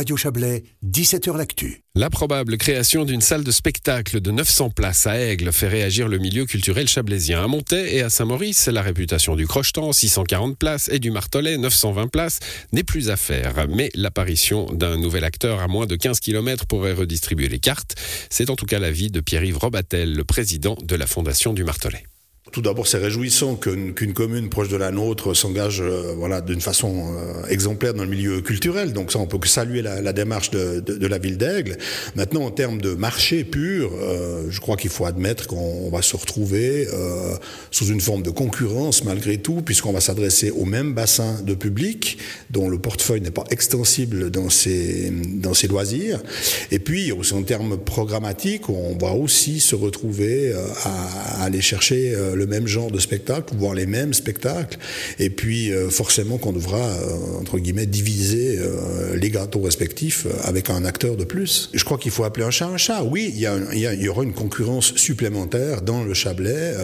Radio Chablais, 17h L'Actu. La probable création d'une salle de spectacle de 900 places à Aigle fait réagir le milieu culturel chablaisien. À Montaix et à Saint-Maurice, la réputation du Crochetan, 640 places, et du Martelet, 920 places, n'est plus à faire. Mais l'apparition d'un nouvel acteur à moins de 15 km pourrait redistribuer les cartes. C'est en tout cas l'avis de Pierre-Yves Robatel, le président de la Fondation du Martelet. Tout d'abord, c'est réjouissant qu'une commune proche de la nôtre s'engage euh, voilà, d'une façon euh, exemplaire dans le milieu culturel. Donc ça, on peut que saluer la, démarche de, la ville d'Aigle. Maintenant, en termes de marché pur, euh, je crois qu'il faut admettre qu'on va se retrouver sous une forme de concurrence malgré tout, puisqu'on va s'adresser au même bassin de public, dont le portefeuille n'est pas extensible dans ses, dans ses loisirs. Et puis, aussi en termes programmatiques, on va aussi se retrouver à, à aller chercher le même genre de spectacle, voire les mêmes spectacles. Et puis, euh, forcément, qu'on devra, euh, entre guillemets, diviser euh, les gâteaux respectifs avec un acteur de plus. Je crois qu'il faut appeler un chat un chat. Oui, il y, aura une concurrence supplémentaire dans le Chablais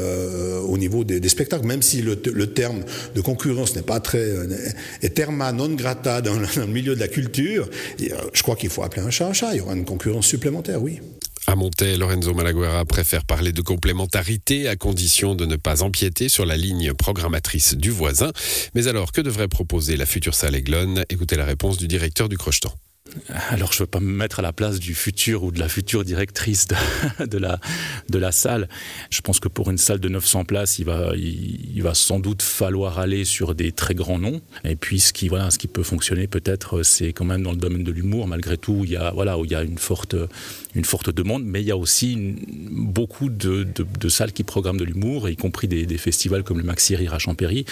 au niveau des, spectacles, même si le, terme de concurrence n'est pas très... est terma non grata dans le milieu de la culture. je crois qu'il faut appeler un chat un chat. Il y aura une concurrence supplémentaire, oui. À Monté, Lorenzo Malaguerra préfère parler de complémentarité à condition de ne pas empiéter sur la ligne programmatrice du voisin. Mais alors, que devrait proposer la future salle Aiglon? Écoutez la réponse du directeur du Crochetan. Alors je ne veux pas me mettre à la place du futur ou de la future directrice de, la, salle. Je pense que pour une salle de 900 places, il va, sans doute falloir aller sur des très grands noms. Et puis ce qui, qui peut fonctionner peut-être, c'est quand même dans le domaine de l'humour. Malgré tout, il y a, où il y a une forte, demande, mais il y a aussi beaucoup de, salles qui programment de l'humour, y compris des, des, festivals comme le Maxi Rire à Champéry.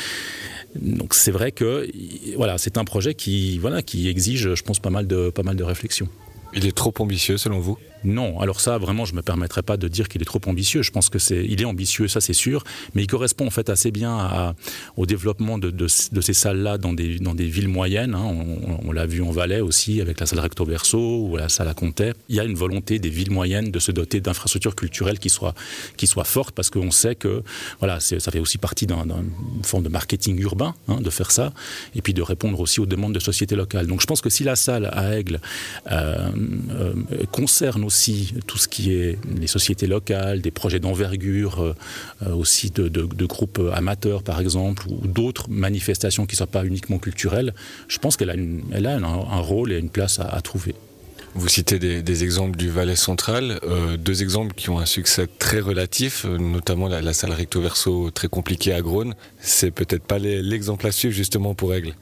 Donc c'est vrai que voilà, c'est un projet qui, voilà, qui exige, je pense, pas mal de, pas mal de réflexion. Il est trop ambitieux selon vous? Non, alors ça vraiment je me permettrai pas de dire qu'il est trop ambitieux. Je pense que c'est il est ambitieux, ça c'est sûr, mais il correspond en fait assez bien au développement de, ces salles-là dans des, dans des villes moyennes. Hein. On, on l'a vu en Valais aussi avec la salle Recto Verso ou la salle à Comté. Il y a une volonté des villes moyennes de se doter d'infrastructures culturelles qui soient qui soient fortes parce qu'on sait que voilà ça fait aussi partie d'une un, forme de marketing urbain hein, de faire ça et puis de répondre aussi aux demandes de sociétés locales. Donc je pense que si la salle à Aigle euh, euh, concerne aussi tout ce qui est les sociétés locales, des projets d'envergure, euh, aussi de, de, de groupes amateurs par exemple, ou d'autres manifestations qui ne soient pas uniquement culturelles, je pense qu'elle a, une, elle a un, un rôle et une place à, à trouver. Vous citez des, des exemples du Valais central, euh, deux exemples qui ont un succès très relatif, euh, notamment la, la salle recto verso très compliquée à Grône. C'est peut-être pas l'exemple à suivre justement pour Aigle.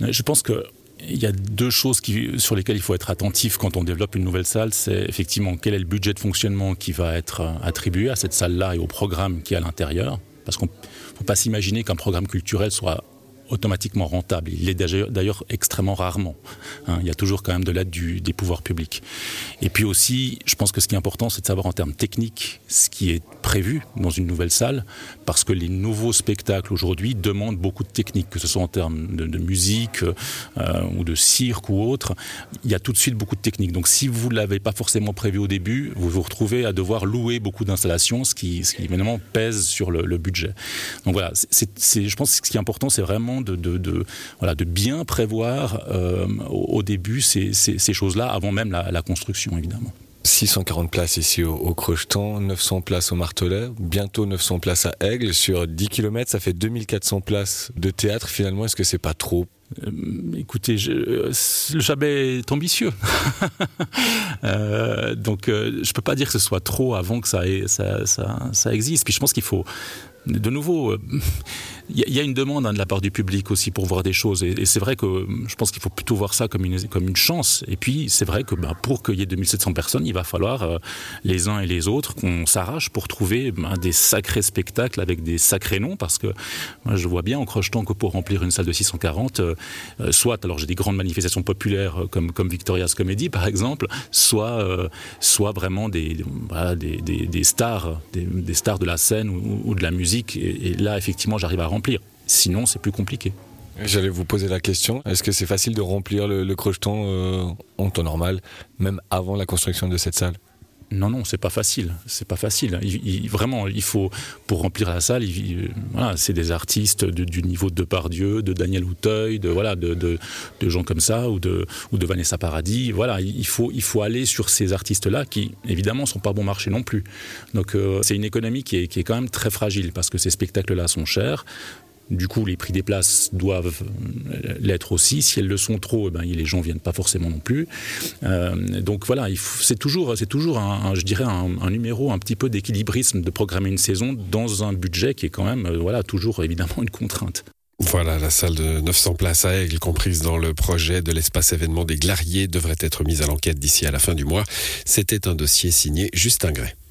Je pense que il y a deux choses sur lesquelles il faut être attentif quand on développe une nouvelle salle. C'est effectivement quel est le budget de fonctionnement qui va être attribué à cette salle-là et au programme qui est à l'intérieur. Parce qu'on ne faut pas s'imaginer qu'un programme culturel soit automatiquement rentable. Il est d'ailleurs extrêmement rarement. Hein, il y a toujours quand même de l'aide des pouvoirs publics. Et puis aussi, je pense que ce qui est important, c'est de savoir en termes techniques ce qui est dans une nouvelle salle, parce que les nouveaux spectacles aujourd'hui demandent beaucoup de techniques, que ce soit en termes de, musique euh, ou de cirque ou autre. Il y a tout de suite beaucoup de techniques. Donc si vous ne l'avez pas forcément prévu au début, vous vous retrouvez à devoir louer beaucoup d'installations, ce qui, évidemment pèse sur le, budget. Donc voilà, je pense que ce qui est important, c'est vraiment de, bien prévoir euh, au, début ces, choses-là, avant même la construction évidemment. 640 places ici au, au Crochetan, 900 places au Martelet, bientôt 900 places à Aigle. Sur 10 km, ça fait 2400 places de théâtre. Finalement, est-ce que c'est pas trop? Euh, écoutez, euh, le Chabet est ambitieux. euh, donc, je peux pas dire que ce soit trop avant que ça, ça existe. Puis je pense qu'il faut, de nouveau, il y, a une demande hein, de la part du public aussi pour voir des choses. Et, c'est vrai que euh, je pense qu'il faut plutôt voir ça comme une, comme une chance. Et puis, c'est vrai que bah, pour qu'il y ait 2700 personnes, il va falloir euh, les uns et les autres qu'on s'arrache pour trouver bah, des sacrés spectacles avec des sacrés noms. Parce que moi, je vois bien en crochetant que pour remplir une salle de 640, euh, soit, alors j'ai des grandes manifestations populaires comme, comme Victoria's Comedy par exemple, soit, soit vraiment des, des, des, stars, des, stars de la scène ou, de la musique et, et là effectivement j'arrive à sinon c'est plus compliqué. J'allais vous poser la question est-ce que c'est facile de remplir le, le crocheton euh, en temps normal même avant la construction de cette salle? Non, non, c'est pas facile. C'est pas facile. Il, vraiment, il faut pour remplir la salle. voilà, c'est des artistes du niveau de Depardieu, de Daniel Auteuil, de voilà, de, gens comme ça, ou de Vanessa Paradis. Voilà, il faut il faut aller sur ces artistes-là qui évidemment sont pas bon marché non plus. Donc euh, c'est une économie qui est, qui est quand même très fragile parce que ces spectacles-là sont chers. Du coup, les prix des places doivent euh, l'être aussi. Si elles le sont trop, eh ben, les gens viennent pas forcément non plus. Euh, donc voilà, c'est toujours, toujours un, je dirais un, numéro un petit peu d'équilibrisme de programmer une saison dans un budget qui est quand même, euh, voilà, toujours évidemment une contrainte. Voilà, la salle de 900 places à Aigle, comprise dans le projet de l'espace événement des Glariers, devrait être mise à l'enquête d'ici à la fin du mois. C'était un dossier signé Justin Gray.